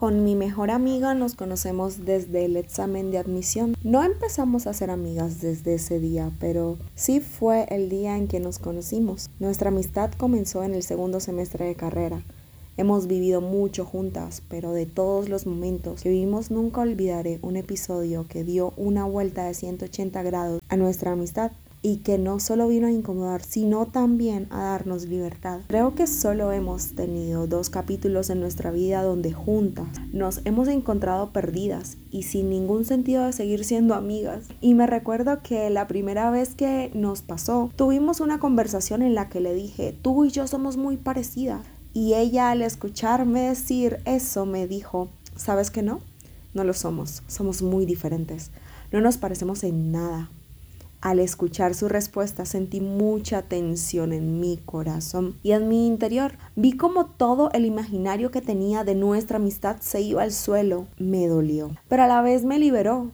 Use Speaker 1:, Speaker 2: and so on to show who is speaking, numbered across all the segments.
Speaker 1: Con mi mejor amiga nos conocemos desde el examen de admisión. No empezamos a ser amigas desde ese día, pero sí fue el día en que nos conocimos. Nuestra amistad comenzó en el segundo semestre de carrera. Hemos vivido mucho juntas, pero de todos los momentos que vivimos nunca olvidaré un episodio que dio una vuelta de 180 grados a nuestra amistad y que no solo vino a incomodar, sino también a darnos libertad. Creo que solo hemos tenido dos capítulos en nuestra vida donde juntas nos hemos encontrado perdidas y sin ningún sentido de seguir siendo amigas. Y me recuerdo que la primera vez que nos pasó, tuvimos una conversación en la que le dije, tú y yo somos muy parecidas. Y ella al escucharme decir eso me dijo, ¿sabes que no? No lo somos, somos muy diferentes. No nos parecemos en nada, al escuchar su respuesta sentí mucha tensión en mi corazón y en mi interior. Vi como todo el imaginario que tenía de nuestra amistad se iba al suelo. Me dolió, pero a la vez me liberó.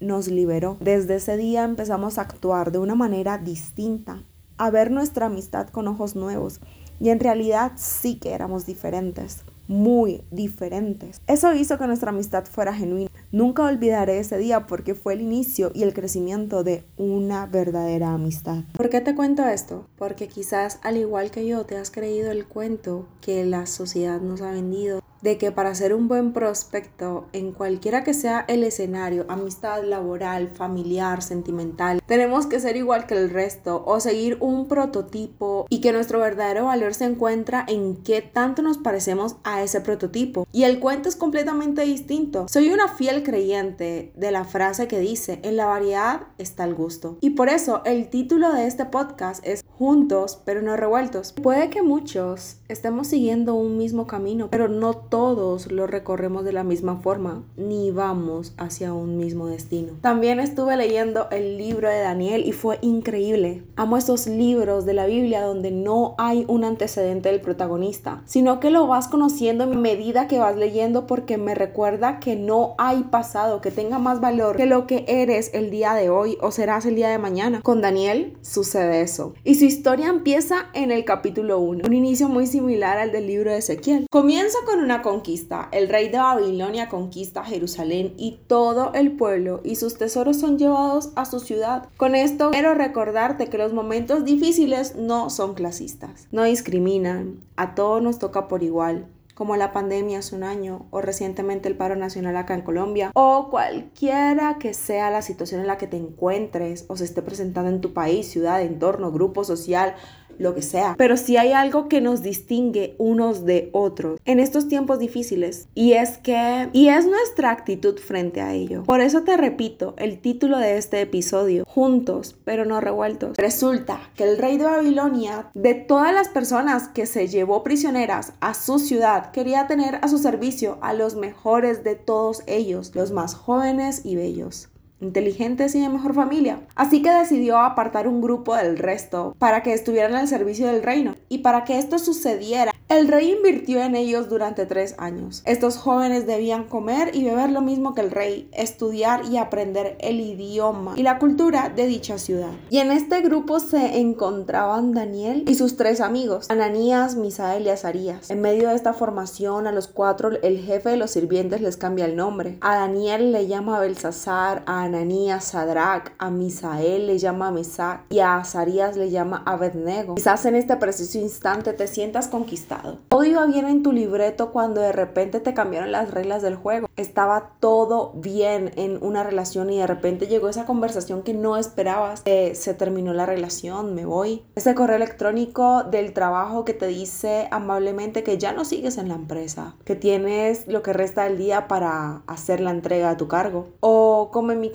Speaker 1: Nos liberó. Desde ese día empezamos a actuar de una manera distinta, a ver nuestra amistad con ojos nuevos. Y en realidad sí que éramos diferentes muy diferentes. Eso hizo que nuestra amistad fuera genuina. Nunca olvidaré ese día porque fue el inicio y el crecimiento de una verdadera amistad. ¿Por qué te cuento esto? Porque quizás al igual que yo te has creído el cuento que la sociedad nos ha vendido de que para ser un buen prospecto en cualquiera que sea el escenario, amistad laboral, familiar, sentimental, tenemos que ser igual que el resto o seguir un prototipo y que nuestro verdadero valor se encuentra en qué tanto nos parecemos a ese prototipo. Y el cuento es completamente distinto. Soy una fiel creyente de la frase que dice, en la variedad está el gusto. Y por eso el título de este podcast es Juntos pero no revueltos. Puede que muchos estemos siguiendo un mismo camino, pero no todos lo recorremos de la misma forma, ni vamos hacia un mismo destino. También estuve leyendo el libro de Daniel y fue increíble. Amo esos libros de la Biblia donde no hay un antecedente del protagonista, sino que lo vas conociendo en medida que vas leyendo porque me recuerda que no hay pasado que tenga más valor que lo que eres el día de hoy o serás el día de mañana. Con Daniel sucede eso. Y su historia empieza en el capítulo 1, un inicio muy similar al del libro de Ezequiel. Comienza con una conquista. El rey de Babilonia conquista Jerusalén y todo el pueblo y sus tesoros son llevados a su ciudad. Con esto quiero recordarte que los momentos difíciles no son clasistas, no discriminan, a todos nos toca por igual como la pandemia hace un año o recientemente el paro nacional acá en Colombia o cualquiera que sea la situación en la que te encuentres o se esté presentando en tu país, ciudad, entorno, grupo social lo que sea. Pero si hay algo que nos distingue unos de otros en estos tiempos difíciles y es que, y es nuestra actitud frente a ello. Por eso te repito el título de este episodio, juntos pero no revueltos. Resulta que el rey de Babilonia, de todas las personas que se llevó prisioneras a su ciudad, quería tener a su servicio a los mejores de todos ellos, los más jóvenes y bellos inteligentes y de mejor familia. Así que decidió apartar un grupo del resto para que estuvieran al servicio del reino. Y para que esto sucediera, el rey invirtió en ellos durante tres años. Estos jóvenes debían comer y beber lo mismo que el rey, estudiar y aprender el idioma y la cultura de dicha ciudad. Y en este grupo se encontraban Daniel y sus tres amigos, Ananías, Misael y Azarías. En medio de esta formación, a los cuatro el jefe de los sirvientes les cambia el nombre. A Daniel le llama Belsasar, a Ananías Sadrach, a Misael le llama Mesac y a Azarías le llama Abednego. Quizás en este preciso instante te sientas conquistado todo iba bien en tu libreto cuando de repente te cambiaron las reglas del juego. Estaba todo bien en una relación y de repente llegó esa conversación que no esperabas. se terminó la relación, me voy. Ese correo electrónico del trabajo que te dice amablemente que ya no sigues en la empresa, que tienes lo que resta del día para hacer la entrega a tu cargo. O como en mi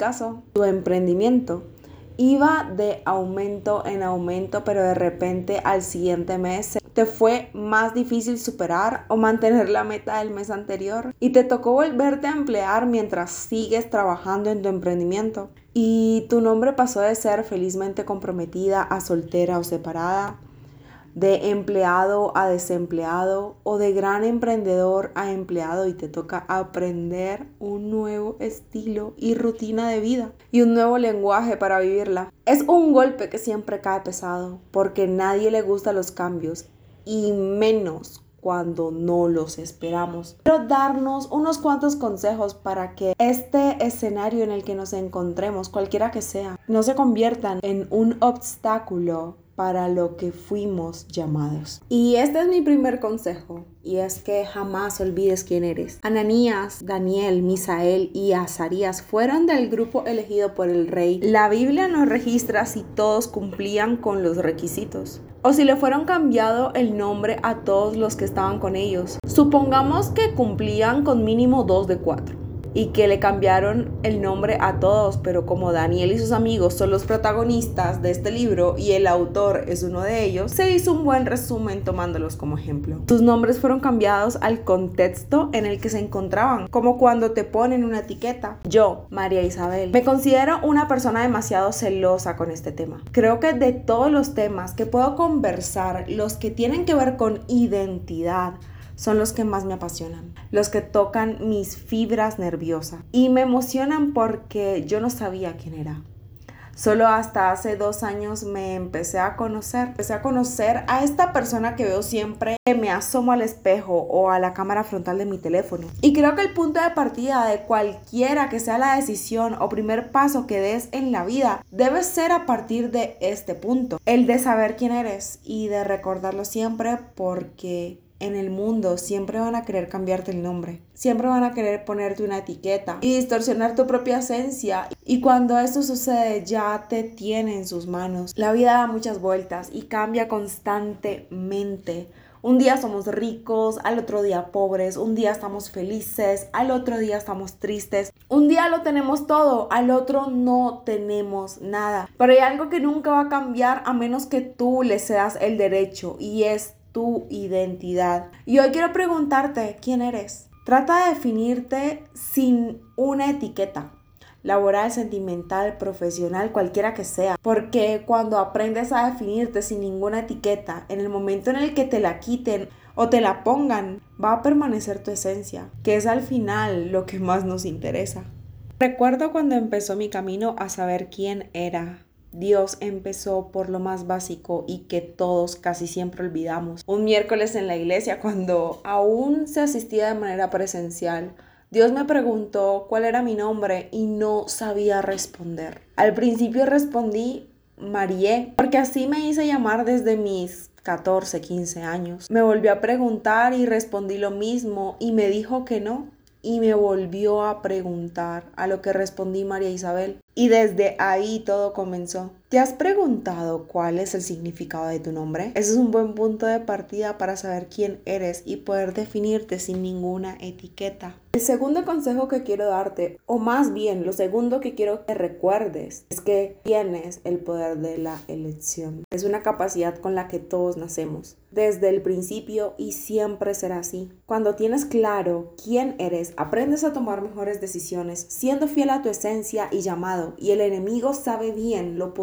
Speaker 1: tu emprendimiento iba de aumento en aumento, pero de repente al siguiente mes te fue más difícil superar o mantener la meta del mes anterior y te tocó volverte a emplear mientras sigues trabajando en tu emprendimiento. Y tu nombre pasó de ser felizmente comprometida a soltera o separada de empleado a desempleado o de gran emprendedor a empleado y te toca aprender un nuevo estilo y rutina de vida y un nuevo lenguaje para vivirla. Es un golpe que siempre cae pesado porque nadie le gusta los cambios y menos cuando no los esperamos. Quiero darnos unos cuantos consejos para que este escenario en el que nos encontremos, cualquiera que sea, no se conviertan en un obstáculo para lo que fuimos llamados. Y este es mi primer consejo, y es que jamás olvides quién eres. Ananías, Daniel, Misael y Azarías fueron del grupo elegido por el rey. La Biblia no registra si todos cumplían con los requisitos o si le fueron cambiado el nombre a todos los que estaban con ellos. Supongamos que cumplían con mínimo dos de cuatro y que le cambiaron el nombre a todos, pero como Daniel y sus amigos son los protagonistas de este libro y el autor es uno de ellos, se hizo un buen resumen tomándolos como ejemplo. Sus nombres fueron cambiados al contexto en el que se encontraban, como cuando te ponen una etiqueta. Yo, María Isabel, me considero una persona demasiado celosa con este tema. Creo que de todos los temas que puedo conversar, los que tienen que ver con identidad, son los que más me apasionan, los que tocan mis fibras nerviosas y me emocionan porque yo no sabía quién era. Solo hasta hace dos años me empecé a conocer, empecé a conocer a esta persona que veo siempre que me asomo al espejo o a la cámara frontal de mi teléfono. Y creo que el punto de partida de cualquiera que sea la decisión o primer paso que des en la vida debe ser a partir de este punto, el de saber quién eres y de recordarlo siempre porque en el mundo siempre van a querer cambiarte el nombre, siempre van a querer ponerte una etiqueta y distorsionar tu propia esencia. Y cuando esto sucede ya te tiene en sus manos. La vida da muchas vueltas y cambia constantemente. Un día somos ricos, al otro día pobres, un día estamos felices, al otro día estamos tristes, un día lo tenemos todo, al otro no tenemos nada. Pero hay algo que nunca va a cambiar a menos que tú le cedas el derecho y es tu identidad. Y hoy quiero preguntarte quién eres. Trata de definirte sin una etiqueta laboral, sentimental, profesional, cualquiera que sea. Porque cuando aprendes a definirte sin ninguna etiqueta, en el momento en el que te la quiten o te la pongan, va a permanecer tu esencia, que es al final lo que más nos interesa. Recuerdo cuando empezó mi camino a saber quién era, Dios empezó por lo más básico y que todos casi siempre olvidamos. Un miércoles en la iglesia, cuando aún se asistía de manera presencial, Dios me preguntó cuál era mi nombre y no sabía responder. Al principio respondí Marie, porque así me hice llamar desde mis 14, 15 años. Me volvió a preguntar y respondí lo mismo y me dijo que no. Y me volvió a preguntar, a lo que respondí María Isabel. Y desde ahí todo comenzó. ¿Te has preguntado cuál es el significado de tu nombre? Ese es un buen punto de partida para saber quién eres y poder definirte sin ninguna etiqueta. El segundo consejo que quiero darte, o más bien lo segundo que quiero que recuerdes, es que tienes el poder de la elección. Es una capacidad con la que todos nacemos desde el principio y siempre será así. Cuando tienes claro quién eres, aprendes a tomar mejores decisiones, siendo fiel a tu esencia y llamado y el enemigo sabe bien lo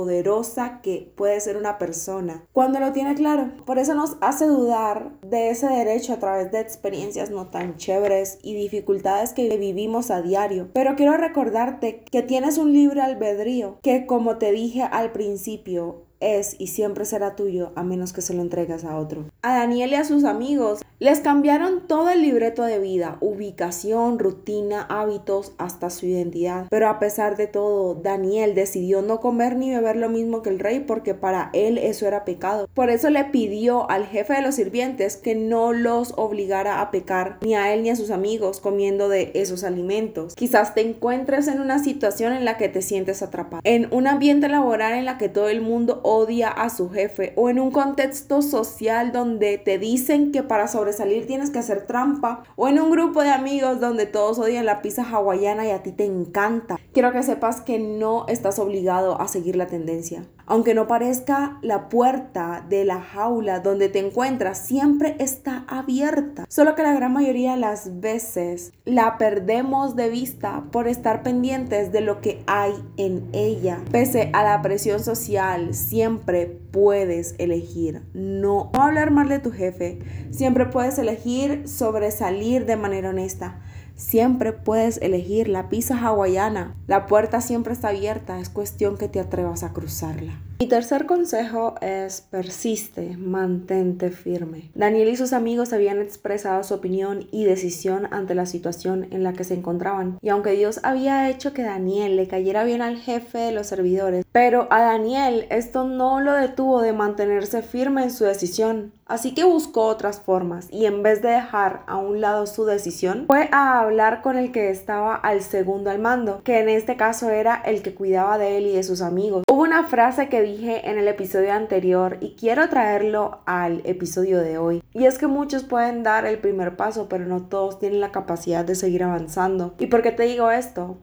Speaker 1: que puede ser una persona cuando lo tiene claro. Por eso nos hace dudar de ese derecho a través de experiencias no tan chéveres y dificultades que vivimos a diario. Pero quiero recordarte que tienes un libre albedrío que como te dije al principio es y siempre será tuyo a menos que se lo entregues a otro. A Daniel y a sus amigos les cambiaron todo el libreto de vida, ubicación, rutina, hábitos, hasta su identidad. Pero a pesar de todo, Daniel decidió no comer ni beber lo mismo que el rey porque para él eso era pecado. Por eso le pidió al jefe de los sirvientes que no los obligara a pecar ni a él ni a sus amigos comiendo de esos alimentos. Quizás te encuentres en una situación en la que te sientes atrapado, en un ambiente laboral en la que todo el mundo odia a su jefe o en un contexto social donde te dicen que para sobresalir tienes que hacer trampa o en un grupo de amigos donde todos odian la pizza hawaiana y a ti te encanta. Quiero que sepas que no estás obligado a seguir la tendencia. Aunque no parezca, la puerta de la jaula donde te encuentras siempre está abierta. Solo que la gran mayoría de las veces la perdemos de vista por estar pendientes de lo que hay en ella. Pese a la presión social, siempre puedes elegir no, hablar mal de tu jefe. Siempre puedes elegir sobresalir de manera honesta. Siempre puedes elegir la pizza hawaiana. La puerta siempre está abierta, es cuestión que te atrevas a cruzarla. Mi tercer consejo es persiste, mantente firme. Daniel y sus amigos habían expresado su opinión y decisión ante la situación en la que se encontraban. Y aunque Dios había hecho que Daniel le cayera bien al jefe de los servidores, pero a Daniel esto no lo detuvo de mantenerse firme en su decisión. Así que buscó otras formas y en vez de dejar a un lado su decisión, fue a hablar con el que estaba al segundo al mando, que en este caso era el que cuidaba de él y de sus amigos. Hubo una frase que dije en el episodio anterior y quiero traerlo al episodio de hoy. Y es que muchos pueden dar el primer paso, pero no todos tienen la capacidad de seguir avanzando. ¿Y por qué te digo esto?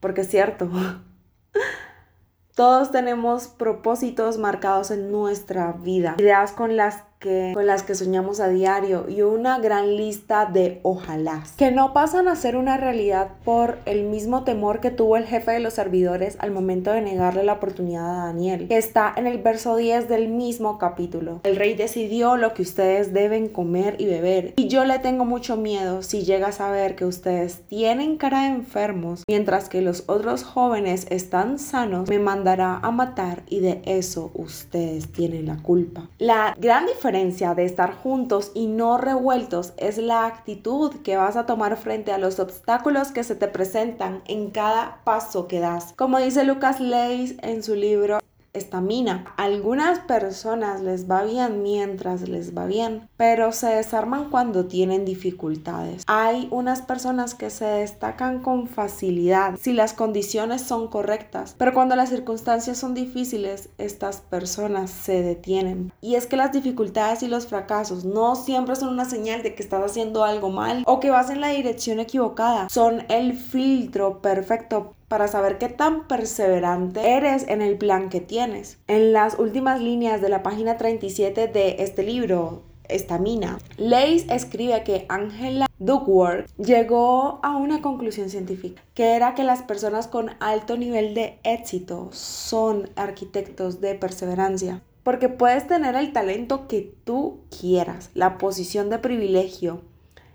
Speaker 1: Porque es cierto. Todos tenemos propósitos marcados en nuestra vida, ideas con las con las que soñamos a diario y una gran lista de ojalá que no pasan a ser una realidad por el mismo temor que tuvo el jefe de los servidores al momento de negarle la oportunidad a Daniel, que está en el verso 10 del mismo capítulo. El rey decidió lo que ustedes deben comer y beber y yo le tengo mucho miedo si llega a saber que ustedes tienen cara de enfermos mientras que los otros jóvenes están sanos, me mandará a matar y de eso ustedes tienen la culpa. La gran diferencia de estar juntos y no revueltos es la actitud que vas a tomar frente a los obstáculos que se te presentan en cada paso que das. Como dice Lucas Leis en su libro estamina. algunas personas les va bien mientras les va bien, pero se desarman cuando tienen dificultades. Hay unas personas que se destacan con facilidad si las condiciones son correctas, pero cuando las circunstancias son difíciles, estas personas se detienen. Y es que las dificultades y los fracasos no siempre son una señal de que estás haciendo algo mal o que vas en la dirección equivocada. Son el filtro perfecto para saber qué tan perseverante eres en el plan que tienes. En las últimas líneas de la página 37 de este libro, Estamina, Leis escribe que Angela Duckworth llegó a una conclusión científica, que era que las personas con alto nivel de éxito son arquitectos de perseverancia. Porque puedes tener el talento que tú quieras, la posición de privilegio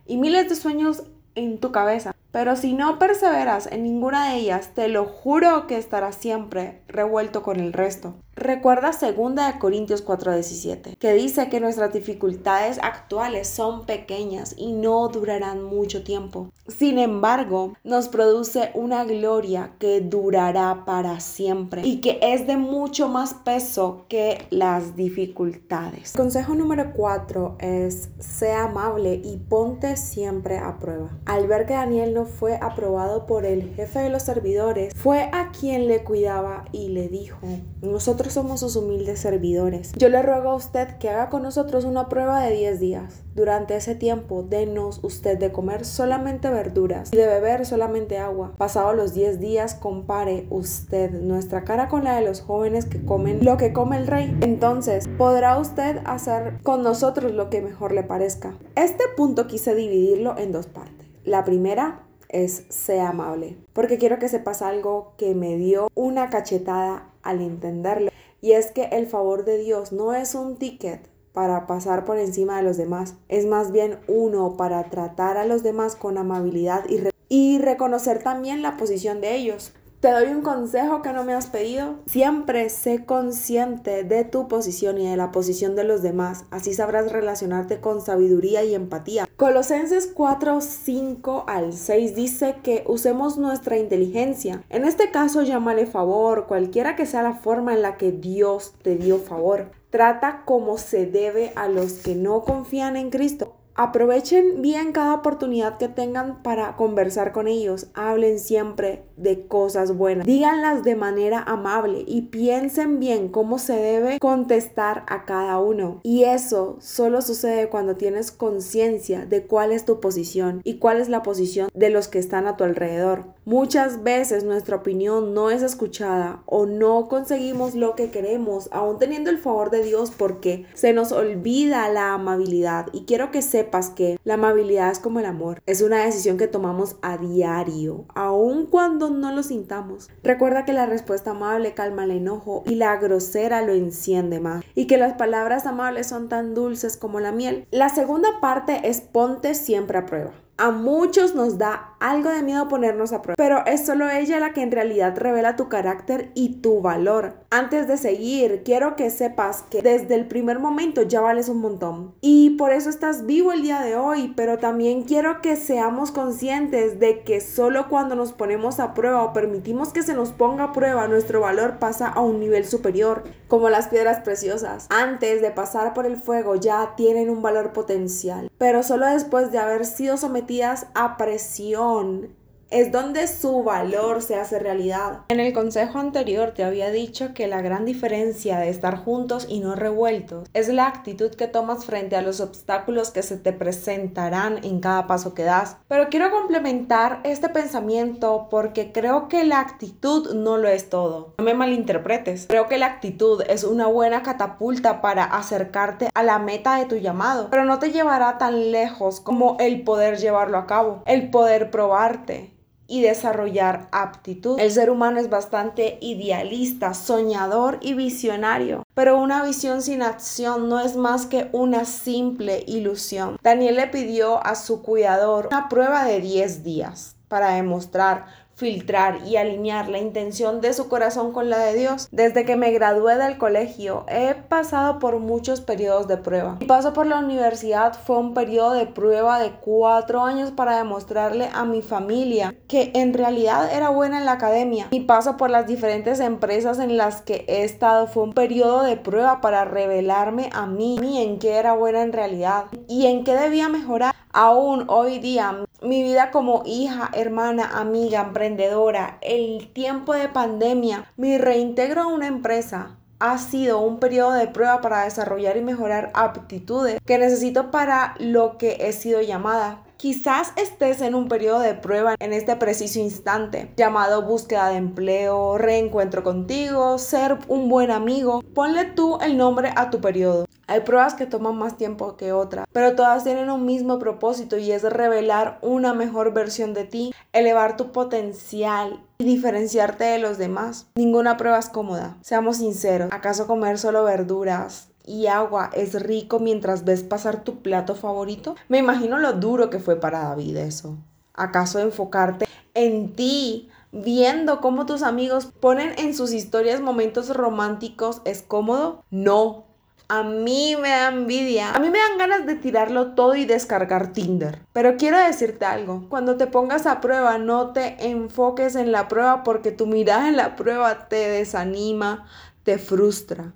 Speaker 1: y miles de sueños en tu cabeza, pero si no perseveras en ninguna de ellas, te lo juro que estarás siempre revuelto con el resto. Recuerda 2 Corintios 4:17, que dice que nuestras dificultades actuales son pequeñas y no durarán mucho tiempo. Sin embargo, nos produce una gloria que durará para siempre y que es de mucho más peso que las dificultades. Consejo número 4 es, sea amable y ponte siempre a prueba. Al ver que Daniel no fue aprobado por el jefe de los servidores, fue a quien le cuidaba y le dijo, nosotros somos sus humildes servidores. Yo le ruego a usted que haga con nosotros una prueba de 10 días. Durante ese tiempo, denos usted de comer solamente verduras y de beber solamente agua. Pasados los 10 días, compare usted nuestra cara con la de los jóvenes que comen lo que come el rey. Entonces, podrá usted hacer con nosotros lo que mejor le parezca. Este punto quise dividirlo en dos partes. La primera es sea amable, porque quiero que sepas algo que me dio una cachetada al entenderlo, y es que el favor de Dios no es un ticket para pasar por encima de los demás, es más bien uno para tratar a los demás con amabilidad y, y reconocer también la posición de ellos. Te doy un consejo que no me has pedido. Siempre sé consciente de tu posición y de la posición de los demás. Así sabrás relacionarte con sabiduría y empatía. Colosenses 4, 5 al 6 dice que usemos nuestra inteligencia. En este caso, llámale favor, cualquiera que sea la forma en la que Dios te dio favor. Trata como se debe a los que no confían en Cristo Aprovechen bien cada oportunidad que tengan para conversar con ellos. Hablen siempre de cosas buenas. Díganlas de manera amable y piensen bien cómo se debe contestar a cada uno. Y eso solo sucede cuando tienes conciencia de cuál es tu posición y cuál es la posición de los que están a tu alrededor. Muchas veces nuestra opinión no es escuchada o no conseguimos lo que queremos, aún teniendo el favor de Dios porque se nos olvida la amabilidad. Y quiero que sepan que la amabilidad es como el amor. Es una decisión que tomamos a diario, aun cuando no lo sintamos. Recuerda que la respuesta amable calma el enojo y la grosera lo enciende más. Y que las palabras amables son tan dulces como la miel. La segunda parte es ponte siempre a prueba. A muchos nos da algo de miedo ponernos a prueba, pero es solo ella la que en realidad revela tu carácter y tu valor. Antes de seguir, quiero que sepas que desde el primer momento ya vales un montón y por eso estás vivo el día de hoy, pero también quiero que seamos conscientes de que solo cuando nos ponemos a prueba o permitimos que se nos ponga a prueba, nuestro valor pasa a un nivel superior, como las piedras preciosas. Antes de pasar por el fuego ya tienen un valor potencial, pero solo después de haber sido sometidas a presión es donde su valor se hace realidad. En el consejo anterior te había dicho que la gran diferencia de estar juntos y no revueltos es la actitud que tomas frente a los obstáculos que se te presentarán en cada paso que das. Pero quiero complementar este pensamiento porque creo que la actitud no lo es todo. No me malinterpretes. Creo que la actitud es una buena catapulta para acercarte a la meta de tu llamado, pero no te llevará tan lejos como el poder llevarlo a cabo, el poder probarte y desarrollar aptitud. El ser humano es bastante idealista, soñador y visionario, pero una visión sin acción no es más que una simple ilusión. Daniel le pidió a su cuidador una prueba de 10 días para demostrar filtrar y alinear la intención de su corazón con la de Dios. Desde que me gradué del colegio he pasado por muchos periodos de prueba. Mi paso por la universidad fue un periodo de prueba de cuatro años para demostrarle a mi familia que en realidad era buena en la academia. Mi paso por las diferentes empresas en las que he estado fue un periodo de prueba para revelarme a mí, en qué era buena en realidad y en qué debía mejorar. Aún hoy día, mi vida como hija, hermana, amiga, emprendedora, el tiempo de pandemia, mi reintegro a una empresa ha sido un periodo de prueba para desarrollar y mejorar aptitudes que necesito para lo que he sido llamada. Quizás estés en un periodo de prueba en este preciso instante, llamado búsqueda de empleo, reencuentro contigo, ser un buen amigo. Ponle tú el nombre a tu periodo. Hay pruebas que toman más tiempo que otras, pero todas tienen un mismo propósito y es revelar una mejor versión de ti, elevar tu potencial y diferenciarte de los demás. Ninguna prueba es cómoda. Seamos sinceros, ¿acaso comer solo verduras y agua es rico mientras ves pasar tu plato favorito? Me imagino lo duro que fue para David eso. ¿Acaso enfocarte en ti viendo cómo tus amigos ponen en sus historias momentos románticos es cómodo? No, a mí me da envidia. A mí me dan ganas de tirarlo todo y descargar Tinder. Pero quiero decirte algo. Cuando te pongas a prueba, no te enfoques en la prueba porque tu mirada en la prueba te desanima, te frustra.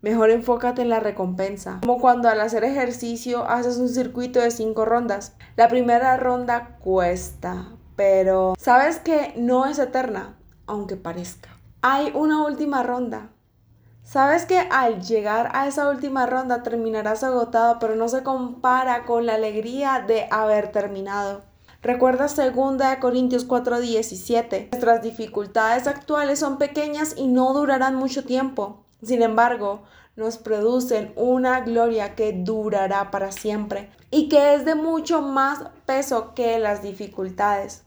Speaker 1: Mejor enfócate en la recompensa. Como cuando al hacer ejercicio haces un circuito de cinco rondas. La primera ronda cuesta, pero sabes que no es eterna, aunque parezca. Hay una última ronda Sabes que al llegar a esa última ronda terminarás agotado, pero no se compara con la alegría de haber terminado. Recuerda 2 Corintios 4:17. Nuestras dificultades actuales son pequeñas y no durarán mucho tiempo. Sin embargo, nos producen una gloria que durará para siempre y que es de mucho más peso que las dificultades.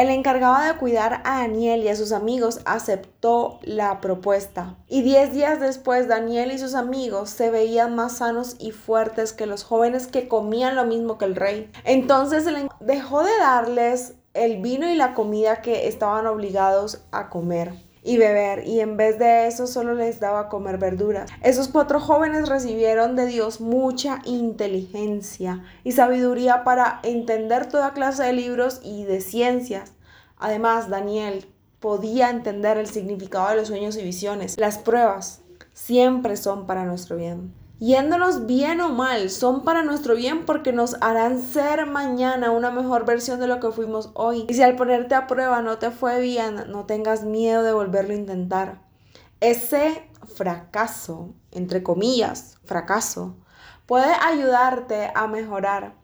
Speaker 1: El encargado de cuidar a Daniel y a sus amigos aceptó la propuesta. Y diez días después Daniel y sus amigos se veían más sanos y fuertes que los jóvenes que comían lo mismo que el rey. Entonces dejó de darles el vino y la comida que estaban obligados a comer y beber y en vez de eso solo les daba comer verduras. Esos cuatro jóvenes recibieron de Dios mucha inteligencia y sabiduría para entender toda clase de libros y de ciencias. Además, Daniel podía entender el significado de los sueños y visiones. Las pruebas siempre son para nuestro bien yéndonos bien o mal, son para nuestro bien porque nos harán ser mañana una mejor versión de lo que fuimos hoy. Y si al ponerte a prueba no te fue bien, no tengas miedo de volverlo a intentar. Ese fracaso, entre comillas, fracaso, puede ayudarte a mejorar.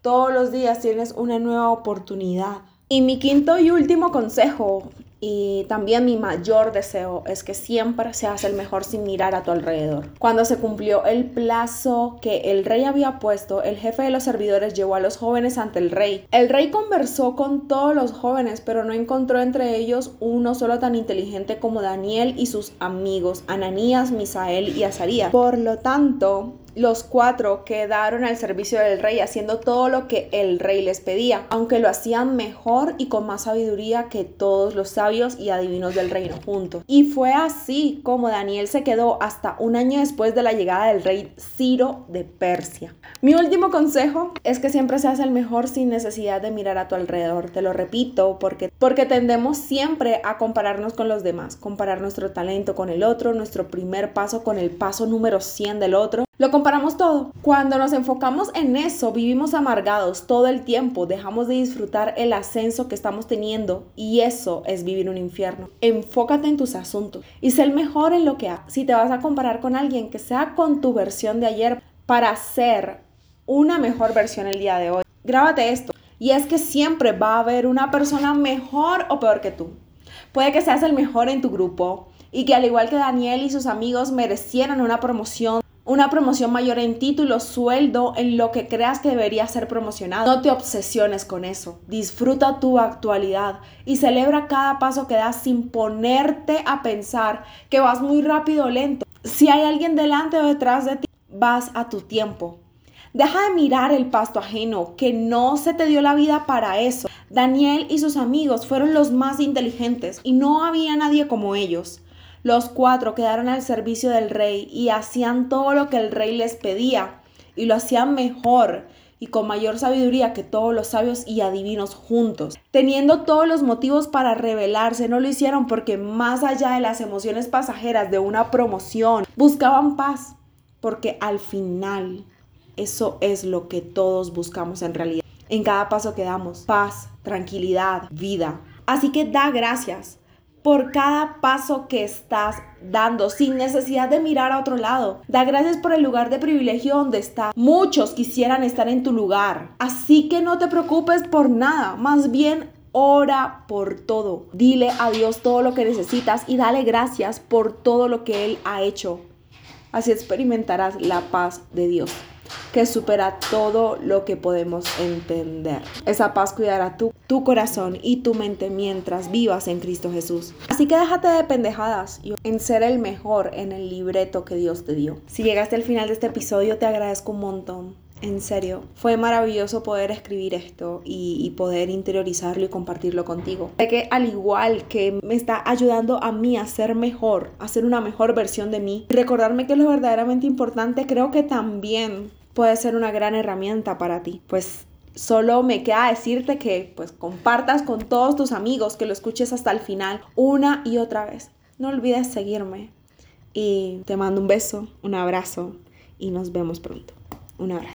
Speaker 1: Todos los días tienes una nueva oportunidad. Y mi quinto y último consejo y también mi mayor deseo es que siempre seas el mejor sin mirar a tu alrededor. Cuando se cumplió el plazo que el rey había puesto, el jefe de los servidores llevó a los jóvenes ante el rey. El rey conversó con todos los jóvenes, pero no encontró entre ellos uno solo tan inteligente como Daniel y sus amigos, Ananías, Misael y Azarías. Por lo tanto, Los cuatro quedaron al servicio del rey haciendo todo lo que el rey les pedía, aunque lo hacían mejor y con más sabiduría que todos los sabios y adivinos del reino juntos. Y fue así como Daniel se quedó hasta un año después de la llegada del rey Ciro de Persia. Mi último consejo es que siempre seas el mejor sin necesidad de mirar a tu alrededor. Te lo repito porque, porque tendemos siempre a compararnos con los demás, comparar nuestro talento con el otro, nuestro primer paso con el paso número 100 del otro lo comparamos todo. Cuando nos enfocamos en eso, vivimos amargados todo el tiempo, dejamos de disfrutar el ascenso que estamos teniendo y eso es vivir un infierno. Enfócate en tus asuntos y sé el mejor en lo que hagas. Si te vas a comparar con alguien, que sea con tu versión de ayer para ser una mejor versión el día de hoy. Grábate esto. Y es que siempre va a haber una persona mejor o peor que tú. Puede que seas el mejor en tu grupo y que al igual que Daniel y sus amigos merecieran una promoción una promoción mayor en título, sueldo, en lo que creas que debería ser promocionado. No te obsesiones con eso. Disfruta tu actualidad y celebra cada paso que das sin ponerte a pensar que vas muy rápido o lento. Si hay alguien delante o detrás de ti, vas a tu tiempo. Deja de mirar el pasto ajeno, que no se te dio la vida para eso. Daniel y sus amigos fueron los más inteligentes y no había nadie como ellos. Los cuatro quedaron al servicio del rey y hacían todo lo que el rey les pedía y lo hacían mejor y con mayor sabiduría que todos los sabios y adivinos juntos. Teniendo todos los motivos para rebelarse, no lo hicieron porque más allá de las emociones pasajeras de una promoción, buscaban paz, porque al final eso es lo que todos buscamos en realidad. En cada paso que damos, paz, tranquilidad, vida. Así que da gracias por cada paso que estás dando sin necesidad de mirar a otro lado. Da gracias por el lugar de privilegio donde estás. Muchos quisieran estar en tu lugar. Así que no te preocupes por nada. Más bien Ora por todo. Dile a Dios todo lo que necesitas y dale gracias por todo lo que Él ha hecho. Así experimentarás la paz de Dios que supera todo lo que podemos entender. Esa paz cuidará tu, tu corazón y tu mente mientras vivas en Cristo Jesús. Así que déjate de pendejadas y en ser el mejor en el libreto que Dios te dio. Si llegaste al final de este episodio, te agradezco un montón. En serio, fue maravilloso poder escribir esto y, poder interiorizarlo y compartirlo contigo. Sé que al igual que me está ayudando a mí a ser mejor, a ser una mejor versión de mí, recordarme que es lo verdaderamente importante, creo que también puede ser una gran herramienta para ti. Pues solo me queda decirte que pues compartas con todos tus amigos, que lo escuches hasta el final una y otra vez. No olvides seguirme y te mando un beso, un abrazo y nos vemos pronto. Un abrazo.